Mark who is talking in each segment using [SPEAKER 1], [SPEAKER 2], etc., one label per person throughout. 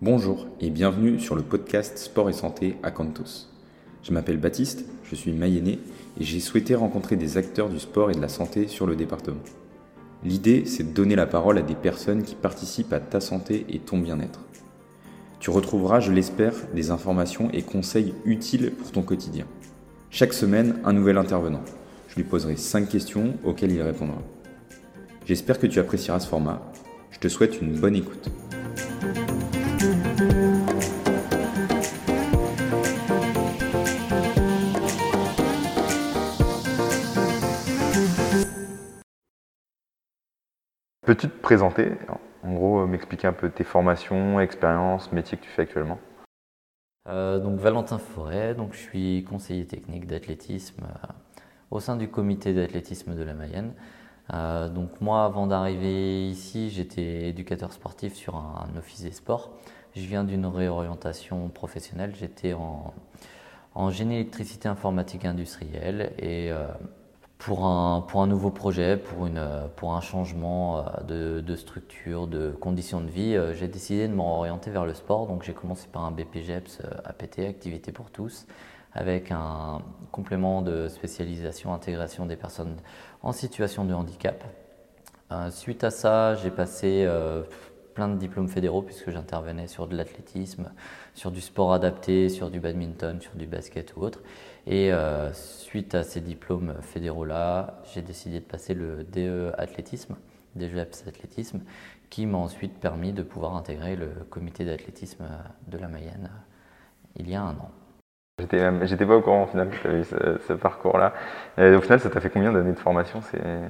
[SPEAKER 1] Bonjour et bienvenue sur le podcast Sport et Santé à Cantos. Je m'appelle Baptiste, je suis mayennais et j'ai souhaité rencontrer des acteurs du sport et de la santé sur le département. L'idée, c'est de donner la parole à des personnes qui participent à ta santé et ton bien-être. Tu retrouveras, je l'espère, des informations et conseils utiles pour ton quotidien. Chaque semaine, un nouvel intervenant. Je lui poserai 5 questions auxquelles il répondra. J'espère que tu apprécieras ce format. Je te souhaite une bonne écoute. Peux-tu te présenter En gros, m'expliquer un peu tes formations, expériences, métiers que tu fais actuellement
[SPEAKER 2] euh, donc Valentin Forêt, donc je suis conseiller technique d'athlétisme euh, au sein du comité d'athlétisme de la Mayenne. Euh, donc moi, avant d'arriver ici, j'étais éducateur sportif sur un, office des sports. Je viens d'une réorientation professionnelle. J'étais en, en, génie électricité informatique industrielle et pour un, nouveau projet, pour, un changement euh, de, structure, de conditions de vie, euh, j'ai décidé de m'orienter vers le sport. Donc j'ai commencé par un BPGEPS APT, Activité pour tous, avec un complément de spécialisation, intégration des personnes en situation de handicap. Euh, suite à ça, j'ai passé plein de diplômes fédéraux puisque j'intervenais sur de l'athlétisme, sur du sport adapté, sur du badminton, sur du basket ou autre. Et euh, suite à ces diplômes fédéraux-là, j'ai décidé de passer le DE athlétisme, DGEPS athlétisme, qui m'a ensuite permis de pouvoir intégrer le comité d'athlétisme de la Mayenne il y a un an.
[SPEAKER 1] J'étais pas au courant au final que tu avais ce, ce parcours-là. Au final, ça t'a fait combien d'années de formation
[SPEAKER 2] euh,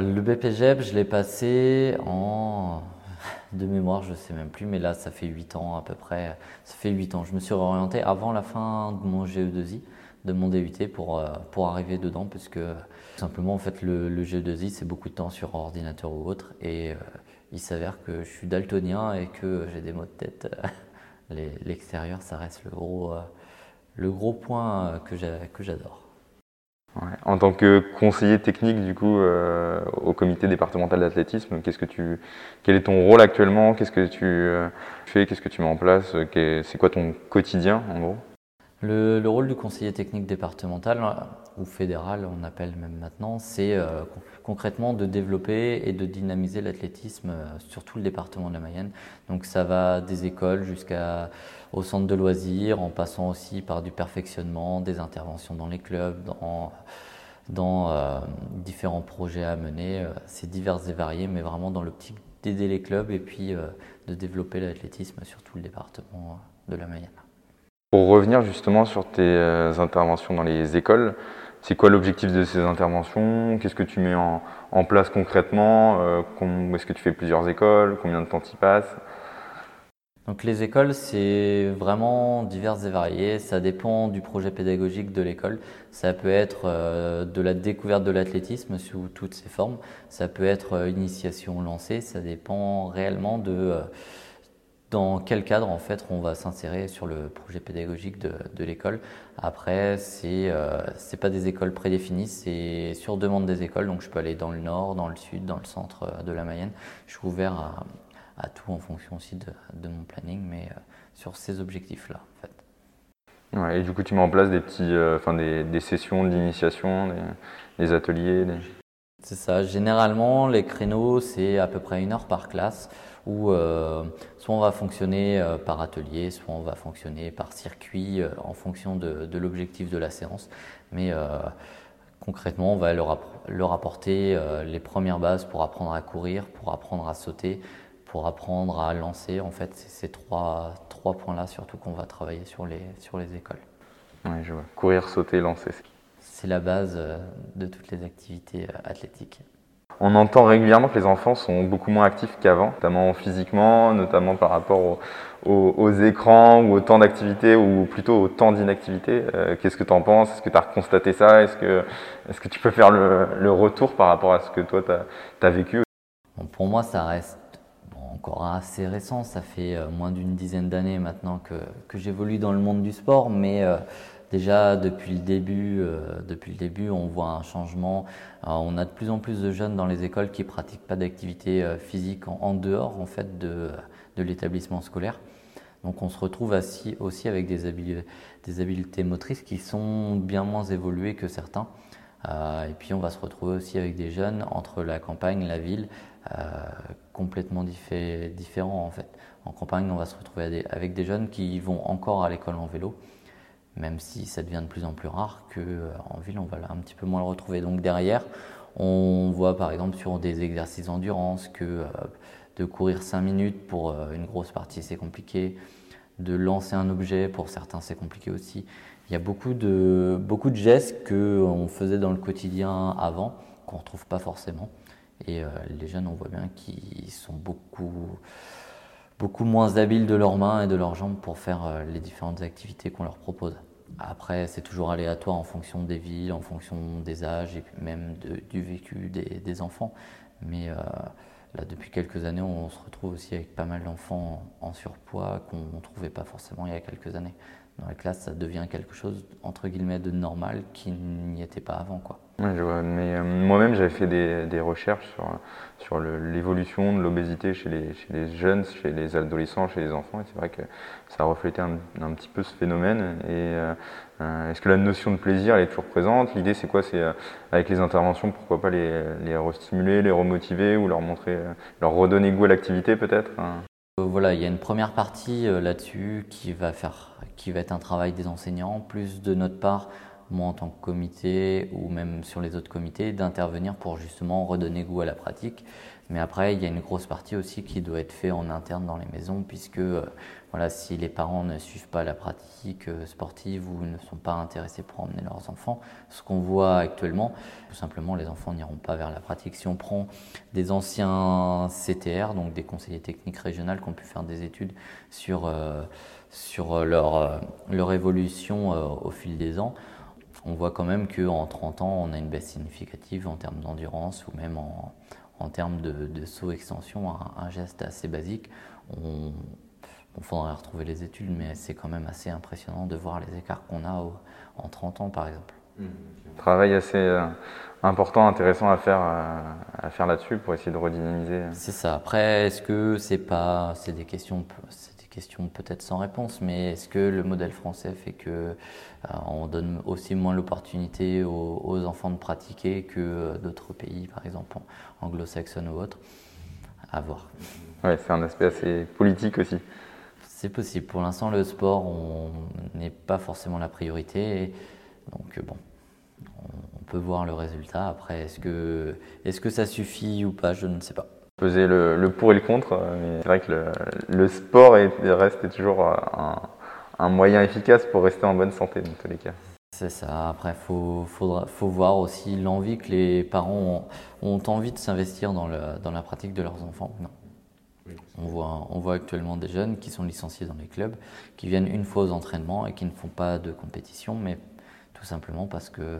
[SPEAKER 2] Le BPGEP, je l'ai passé en de mémoire, je sais même plus, mais là, ça fait 8 ans à peu près. Ça fait 8 ans. Je me suis réorienté avant la fin de mon GE2I de mon DUT pour, euh, pour arriver dedans parce que simplement en fait le, le GE2I c'est beaucoup de temps sur ordinateur ou autre et euh, il s'avère que je suis daltonien et que j'ai des maux de tête. L'extérieur ça reste le gros, euh, le gros point que j'adore.
[SPEAKER 1] En tant que conseiller technique du coup au comité départemental d'athlétisme, qu'est-ce que quel est ton rôle actuellement? Qu'est-ce que tu fais? Qu'est-ce que tu mets en place? C'est quoi ton quotidien en gros?
[SPEAKER 2] Le, rôle du conseiller technique départemental ou fédéral, on appelle même maintenant, c'est euh, concrètement de développer et de dynamiser l'athlétisme euh, sur tout le département de la Mayenne. Donc ça va des écoles jusqu'au centre de loisirs, en passant aussi par du perfectionnement, des interventions dans les clubs, dans, dans euh, différents projets à mener. c'est divers et varié, mais vraiment dans l'optique d'aider les clubs et puis de développer l'athlétisme sur tout le département de la Mayenne.
[SPEAKER 1] Pour revenir justement sur tes euh, interventions dans les écoles, c'est quoi l'objectif de ces interventions? Qu'est-ce que tu mets en, place concrètement? Euh, Est-ce que tu fais plusieurs écoles? Combien de temps tu passes?
[SPEAKER 2] Donc les écoles, c'est vraiment divers et varié. Ça dépend du projet pédagogique de l'école. Ça peut être euh, de la découverte de l'athlétisme sous toutes ses formes. Ça peut être initiation lancée. Ça dépend réellement de dans quel cadre en fait on va s'insérer sur le projet pédagogique de, l'école. Après, c'est euh, c'est pas des écoles prédéfinies, c'est sur demande des écoles. Donc je peux aller dans le nord, dans le sud, dans le centre euh, de la Mayenne. Je suis ouvert à, tout en fonction aussi de, mon planning, mais euh, sur ces objectifs-là en fait.
[SPEAKER 1] Et du coup, tu mets en place des petits, euh, des, des, sessions d'initiation, des, des, ateliers.
[SPEAKER 2] C'est ça. Généralement, les créneaux, c'est à peu près une heure par classe où euh, soit on va fonctionner euh, par atelier, soit on va fonctionner par circuit euh, en fonction de, l'objectif de la séance. Mais concrètement, on va leur, apporter les premières bases pour apprendre à courir, pour apprendre à sauter, pour apprendre à lancer. En fait, c'est ces trois, trois points-là surtout qu'on va travailler sur les, sur les écoles.
[SPEAKER 1] Oui, je vois. Courir, sauter, lancer.
[SPEAKER 2] C'est la base de toutes les activités athlétiques.
[SPEAKER 1] On entend régulièrement que les enfants sont beaucoup moins actifs qu'avant, notamment physiquement, notamment par rapport aux, écrans ou au temps d'activité ou plutôt au temps d'inactivité. Euh, qu'est-ce que tu en penses? Est-ce que tu as constaté ça? Est-ce que, est que tu peux faire le, retour par rapport à ce que toi tu as, vécu?
[SPEAKER 2] Pour moi, ça reste encore assez récent. Ça fait euh, moins d'une dizaine d'années maintenant que, que j'évolue dans le monde du sport, mais euh, Déjà depuis le début, euh, depuis le début, on voit un changement. Euh, on a de plus en plus de jeunes dans les écoles qui pratiquent pas d'activité euh, physique en, dehors en fait de, de l'établissement scolaire. Donc on se retrouve aussi avec des, habiletés, motrices qui sont bien moins évoluées que certains. Et puis on va se retrouver aussi avec des jeunes entre la campagne, la ville, complètement différents en fait. En campagne, on va se retrouver avec des jeunes qui vont encore à l'école en vélo, même si ça devient de plus en plus rare qu'en euh, ville, on va un petit peu moins le retrouver. Donc derrière, on voit par exemple sur des exercices d'endurance que euh, de courir 5 minutes pour euh, une grosse partie c'est compliqué, de lancer un objet pour certains c'est compliqué aussi. Il y a beaucoup de, beaucoup de gestes qu'on faisait dans le quotidien avant qu'on ne retrouve pas forcément. Et les jeunes, on voit bien qu'ils sont beaucoup beaucoup moins habiles de leurs mains et de leurs jambes pour faire euh, les différentes activités qu'on leur propose. Après, c'est toujours aléatoire en fonction des villes, en fonction des âges et même du vécu des, enfants. Mais euh, là, depuis quelques années, on se retrouve aussi avec pas mal d'enfants en surpoids qu'on ne trouvait pas forcément il y a quelques années. Dans la classe, ça devient quelque chose, entre guillemets, de normal qui n'y était pas avant. Quoi.
[SPEAKER 1] Mais euh, moi-même, j'avais fait des, recherches sur, sur l'évolution de l'obésité chez les, jeunes, chez les adolescents, chez les enfants. Et c'est vrai que ça reflétait un, un, petit peu ce phénomène. Et euh, euh, est-ce que la notion de plaisir est toujours présente? L'idée, c'est quoi? C'est avec les interventions, pourquoi pas les, les restimuler, les remotiver ou leur montrer, leur redonner goût à l'activité peut-être? Hein?
[SPEAKER 2] Voilà, il y a une première partie là-dessus qui va faire, qui va être un travail des enseignants, plus de notre part moi en tant que comité ou même sur les autres comités, d'intervenir pour justement redonner goût à la pratique. Mais après, il y a une grosse partie aussi qui doit être faite en interne dans les maisons, puisque euh, voilà, si les parents ne suivent pas la pratique euh, sportive ou ne sont pas intéressés pour emmener leurs enfants, ce qu'on voit actuellement, tout simplement, les enfants n'iront pas vers la pratique. Si on prend des anciens CTR, donc des conseillers techniques régionaux qui ont pu faire des études sur, euh, sur leur, leur évolution au fil des ans, on voit quand même qu'en 30 ans, on a une baisse significative en termes d'endurance ou même en, termes de, saut extension, un, geste assez basique. On, faudrait retrouver les études, mais c'est quand même assez impressionnant de voir les écarts qu'on a en 30 ans, par exemple.
[SPEAKER 1] Mmh. Travail assez euh, important, intéressant à faire, euh, à faire là-dessus pour essayer de redynamiser.
[SPEAKER 2] C'est ça. Après, est-ce que c'est pas, c'est des questions, question peut-être sans réponse, mais est-ce que le modèle français fait que euh, on donne aussi moins l'opportunité aux, enfants de pratiquer que euh, d'autres pays, par exemple anglo-saxonnes ou autres À voir.
[SPEAKER 1] Ouais, c'est un aspect assez politique aussi.
[SPEAKER 2] C'est possible. Pour l'instant, le sport n'est pas forcément la priorité. Donc bon, on peut voir le résultat. Après, est-ce que, est-ce que ça suffit ou pas? Je ne sais pas
[SPEAKER 1] peser le, pour et le contre. Mais c'est vrai que le, sport est, reste toujours un, moyen efficace pour rester en bonne santé dans tous les cas.
[SPEAKER 2] C'est ça. Après, il faut, faut, voir aussi l'envie que les parents ont, ont envie de s'investir dans, dans, la pratique de leurs enfants. Non. On, voit, on voit actuellement des jeunes qui sont licenciés dans les clubs, qui viennent une fois aux entraînements et qui ne font pas de compétition, mais tout simplement parce que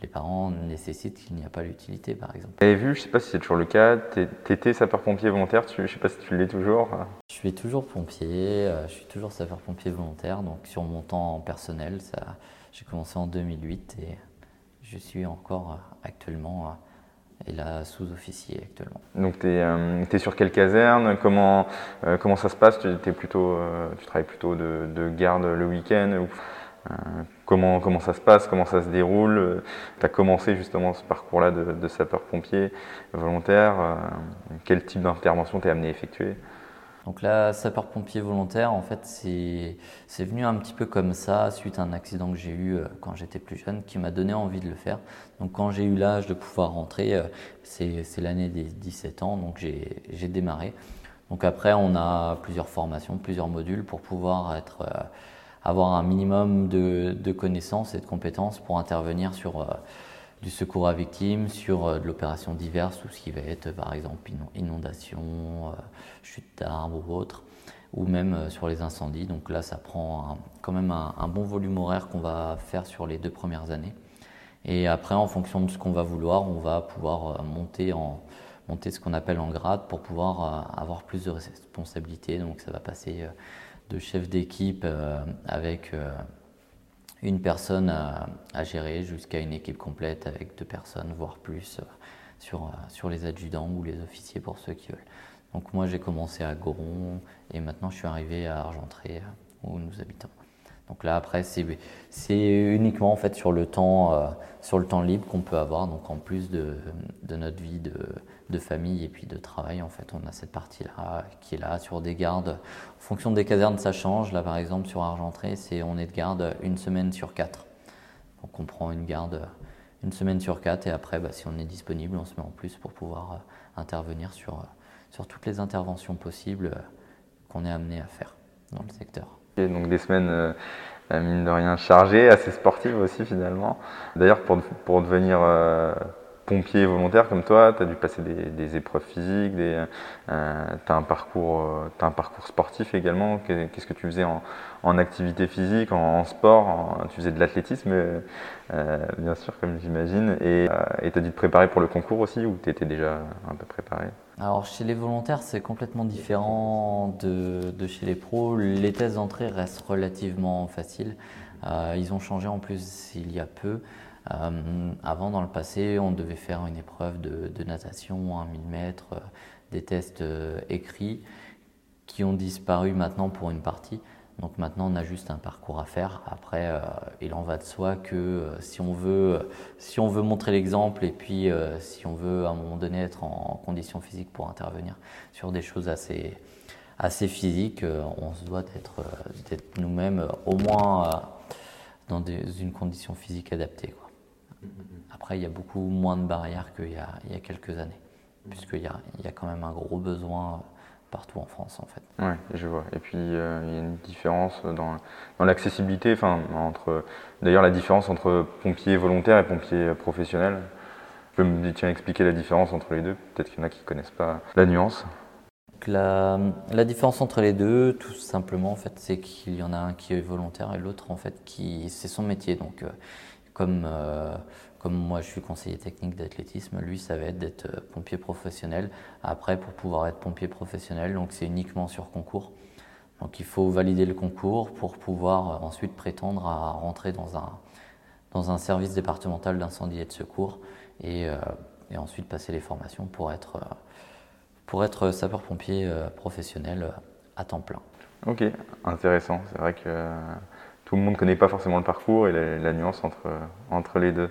[SPEAKER 2] les parents nécessitent qu'il n'y a pas l'utilité, par exemple.
[SPEAKER 1] Vous avez vu, je ne sais pas si c'est toujours le cas, tu étais sapeur-pompier volontaire, je ne sais pas si tu l'es toujours.
[SPEAKER 2] Je suis toujours pompier, euh, je suis toujours sapeur-pompier volontaire, donc sur mon temps personnel, j'ai commencé en 2008 et je suis encore euh, actuellement euh, et là sous-officier actuellement.
[SPEAKER 1] Donc tu es, sur quelle caserne? Comment, comment ça se passe? Tu, es plutôt, tu travailles plutôt de, de garde le week-end comment, comment ça se passe, comment ça se déroule. Tu as commencé justement ce parcours-là de, sapeur-pompier volontaire. Euh, quel type d'intervention t'es amené à effectuer?
[SPEAKER 2] Donc là, sapeur-pompier volontaire, en fait, c'est venu un petit peu comme ça, suite à un accident que j'ai eu euh, quand j'étais plus jeune, qui m'a donné envie de le faire. Donc quand j'ai eu l'âge de pouvoir rentrer, c'est l'année des 17 ans, donc j'ai démarré. Donc après, on a plusieurs formations, plusieurs modules pour pouvoir être avoir un minimum de, connaissances et de compétences pour intervenir sur euh, du secours à victimes, sur euh, de l'opération diverse, tout ce qui va être par exemple inondation, euh, chute d'arbres ou autre, ou même sur les incendies. Donc là, ça prend quand même un, bon volume horaire qu'on va faire sur les deux premières années. Et après, en fonction de ce qu'on va vouloir, on va pouvoir monter en monter ce qu'on appelle en grade pour pouvoir avoir plus de responsabilités. Donc ça va passer de chef d'équipe euh, avec euh, une personne à, gérer jusqu'à une équipe complète avec deux personnes, voire plus, euh, sur, sur les adjudants ou les officiers pour ceux qui veulent. Donc moi j'ai commencé à Goron et maintenant je suis arrivé à Argentré où nous habitons. Donc là après c'est uniquement en fait sur le temps, sur le temps libre qu'on peut avoir. Donc en plus de, notre vie de, famille et puis de travail en fait on a cette partie là qui est là sur des gardes. En fonction des casernes ça change. Là par exemple sur Argentré c'est on est de garde une semaine sur quatre. Donc on prend une garde une semaine sur quatre et après, bah, si on est disponible, on se met en plus pour pouvoir euh, intervenir sur, euh, sur toutes les interventions possibles euh, qu'on est amené à faire dans le secteur.
[SPEAKER 1] Donc des semaines, mine de rien, chargées, assez sportives aussi finalement. D'ailleurs, pour, pour devenir pompier volontaire comme toi, tu as dû passer des, épreuves physiques, euh, tu as, un parcours, sportif également. Qu'est-ce que tu faisais en, activité physique, en, sport Tu faisais de l'athlétisme, euh, bien sûr, comme j'imagine. Et tu as dû te préparer pour le concours aussi, ou tu étais déjà un peu préparé?
[SPEAKER 2] Alors chez les volontaires, c'est complètement différent de, de, chez les pros. Les tests d'entrée restent relativement faciles. Euh, ils ont changé en plus il y a peu. Euh, avant, dans le passé, on devait faire une épreuve de, natation à 1000 mètres, euh, des tests écrits qui ont disparu maintenant pour une partie. Donc maintenant, on a juste un parcours à faire. Après, il en va de soi que si, on veut, si on veut montrer l'exemple et puis si on veut à un moment donné être en, condition physique pour intervenir sur des choses assez, assez physiques, on se doit d'être nous-mêmes au moins dans une condition physique adaptée. Après, il y a beaucoup moins de barrières qu'il y, y, a quelques années, puisqu'il y a, il y a quand même un gros besoin partout en France en fait.
[SPEAKER 1] Oui, je vois. Et puis euh, il y a une différence dans, dans l'accessibilité, enfin entre d'ailleurs la différence entre pompiers volontaires et pompiers professionnels. Tu peux me tiens, expliquer la différence entre les deux Peut-être qu'il y en a qui ne connaissent pas la nuance.
[SPEAKER 2] La, la, différence entre les deux, tout simplement, en fait, c'est qu'il y en a un qui est volontaire et l'autre, en fait, qui c'est son métier. Donc, euh, comme, euh, comme moi je suis conseiller technique d'athlétisme, lui ça va être d'être euh, pompier professionnel. Après pour pouvoir être pompier professionnel, donc c'est uniquement sur concours. Donc il faut valider le concours pour pouvoir euh, ensuite prétendre à rentrer dans un, dans un service départemental d'incendie et de secours et, et, ensuite passer les formations pour être, pour être sapeur-pompier professionnel à temps plein.
[SPEAKER 1] Ok, intéressant. C'est vrai que tout le monde ne connaît pas forcément le parcours et la, nuance entre, entre les deux.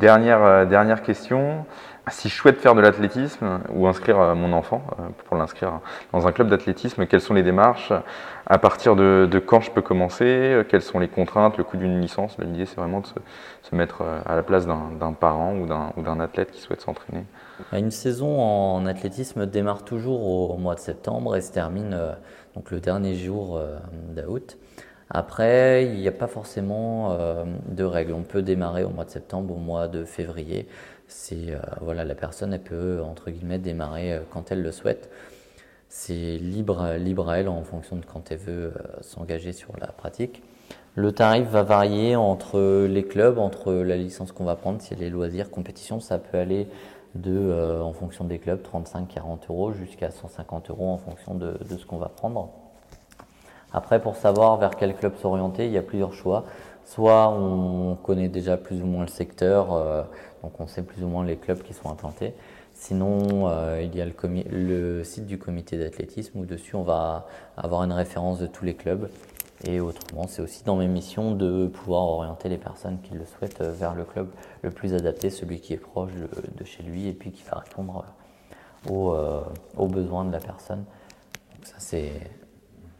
[SPEAKER 1] Dernière, euh, dernière question. Si je souhaite faire de l'athlétisme ou inscrire euh, mon enfant euh, pour l'inscrire dans un club d'athlétisme, quelles sont les démarches? À partir de, quand je peux commencer? Quelles sont les contraintes, le coût d'une licence? L'idée, c'est vraiment de se, mettre à la place d'un parent ou d'un athlète qui souhaite s'entraîner.
[SPEAKER 2] Bah, une saison en athlétisme démarre toujours au, mois de septembre et se termine donc le dernier jour d'août. Après, il n'y a pas forcément euh, de règles. On peut démarrer au mois de septembre, au mois de février. C'est euh, voilà, la personne elle peut entre guillemets démarrer euh, quand elle le souhaite. C'est libre, libre à elle en fonction de quand elle veut s'engager sur la pratique. Le tarif va varier entre les clubs, entre la licence qu'on va prendre, si elle est loisirs, compétition, ça peut aller de, en fonction des clubs, 35-40 euros jusqu'à 150 euros en fonction de, de ce qu'on va prendre. Après, pour savoir vers quel club s'orienter, il y a plusieurs choix. Soit on connaît déjà plus ou moins le secteur, euh, donc on sait plus ou moins les clubs qui sont implantés. Sinon, euh, il y a le, site du comité d'athlétisme où dessus on va avoir une référence de tous les clubs. Et autrement, c'est aussi dans mes missions de pouvoir orienter les personnes qui le souhaitent euh, vers le club le plus adapté, celui qui est proche de, chez lui et puis qui va répondre aux, aux besoins de la personne. Donc ça, c'est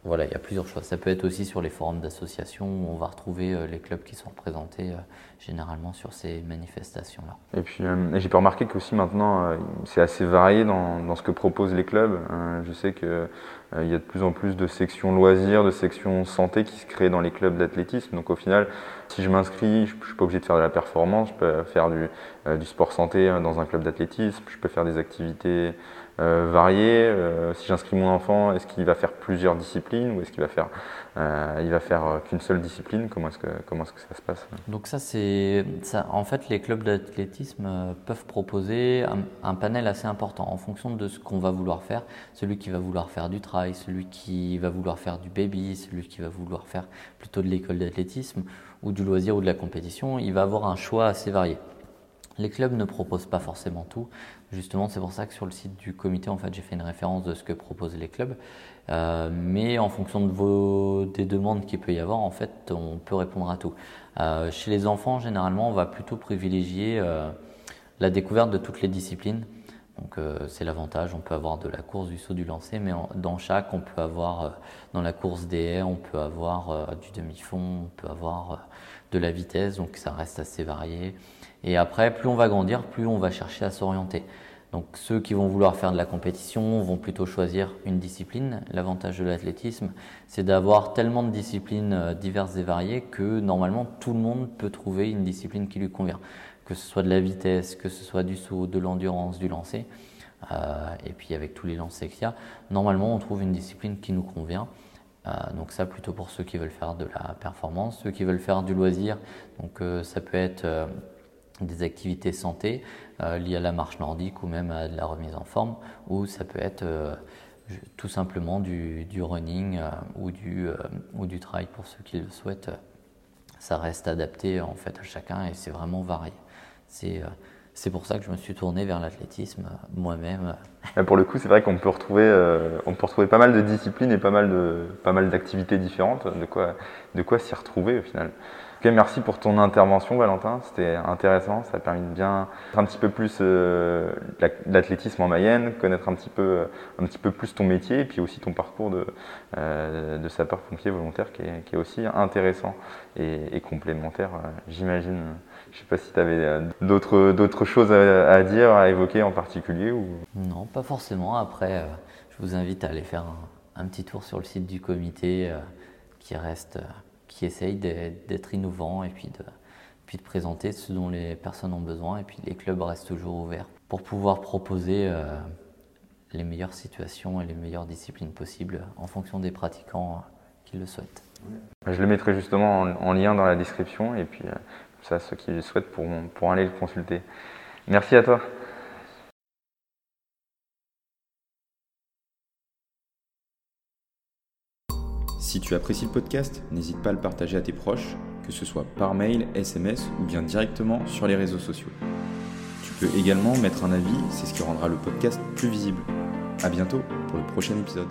[SPEAKER 2] voilà, il y a plusieurs choix. Ça peut être aussi sur les forums d'associations où on va retrouver euh, les clubs qui sont représentés euh, généralement sur ces manifestations-là.
[SPEAKER 1] Et puis euh, j'ai pu remarquer qu'aussi maintenant c'est assez varié dans, ce que proposent les clubs. je sais qu'il y a de plus en plus de sections loisirs, de sections santé qui se créent dans les clubs d'athlétisme. Donc au final, si je m'inscris, je ne suis pas obligé de faire de la performance, je peux faire du sport santé dans un club d'athlétisme, je peux faire des activités euh, varié. Euh, si j'inscris mon enfant, est-ce qu'il va faire plusieurs disciplines ou est-ce qu'il va faire, euh, il va faire qu'une seule discipline? Comment est-ce que comment est-ce que ça se passe?
[SPEAKER 2] Donc ça c'est ça. En fait, les clubs d'athlétisme peuvent proposer un, panel assez important en fonction de ce qu'on va vouloir faire. Celui qui va vouloir faire du trail, celui qui va vouloir faire du baby, celui qui va vouloir faire plutôt de l'école d'athlétisme ou du loisir ou de la compétition, il va avoir un choix assez varié. Les clubs ne proposent pas forcément tout. Justement, c'est pour ça que sur le site du comité, en fait, j'ai fait une référence de ce que proposent les clubs. Euh, mais en fonction de vos, des demandes qu'il peut y avoir, en fait, on peut répondre à tout. Euh, chez les enfants, généralement, on va plutôt privilégier euh, la découverte de toutes les disciplines. Donc c'est l'avantage, on peut avoir de la course, du saut, du lancer, mais dans chaque, on peut avoir, dans la course des haies, on peut avoir du demi-fond, on peut avoir de la vitesse, donc ça reste assez varié. Et après, plus on va grandir, plus on va chercher à s'orienter. Donc ceux qui vont vouloir faire de la compétition vont plutôt choisir une discipline. L'avantage de l'athlétisme, c'est d'avoir tellement de disciplines euh, diverses et variées que normalement tout le monde peut trouver une discipline qui lui convient. Que ce soit de la vitesse, que ce soit du saut, de l'endurance, du lancer. Euh, et puis avec tous les lancers qu'il y a, normalement on trouve une discipline qui nous convient. Euh, donc ça plutôt pour ceux qui veulent faire de la performance, ceux qui veulent faire du loisir. Donc ça peut être des activités santé euh, liées à la marche nordique ou même à de la remise en forme, ou ça peut être euh, tout simplement du, running euh, ou, du, ou du trail pour ceux qui le souhaitent. Ça reste adapté en fait à chacun et c'est vraiment varié. C'est pour ça que je me suis tourné vers l'athlétisme moi-même.
[SPEAKER 1] Pour le coup, c'est vrai qu'on peut retrouver, on peut retrouver pas mal de disciplines et pas mal de, pas mal d'activités différentes. De quoi, de quoi s'y retrouver au final merci pour ton intervention, Valentin. C'était intéressant. Ça a permis de bien un petit peu plus euh, l'athlétisme en Mayenne, connaître un petit peu, un petit peu plus ton métier et puis aussi ton parcours de, euh, de sapeur-pompier volontaire qui est, qui est, aussi intéressant et, complémentaire, euh, j'imagine. Je ne sais pas si tu avais d'autres choses à, dire, à évoquer en particulier ou...
[SPEAKER 2] Non, pas forcément. Après, je vous invite à aller faire un, un, petit tour sur le site du comité qui reste qui essaye d'être innovant et puis de, puis de présenter ce dont les personnes ont besoin. Et puis les clubs restent toujours ouverts pour pouvoir proposer euh, les meilleures situations et les meilleures disciplines possibles en fonction des pratiquants euh, qui le souhaitent.
[SPEAKER 1] Je le mettrai justement en, lien dans la description et puis euh, ça, ceux qui le souhaitent pourront, aller le consulter. Merci à toi.
[SPEAKER 3] Si tu apprécies le podcast, n'hésite pas à le partager à tes proches, que ce soit par mail, SMS ou bien directement sur les réseaux sociaux. Tu peux également mettre un avis, c'est ce qui rendra le podcast plus visible. A bientôt pour le prochain épisode.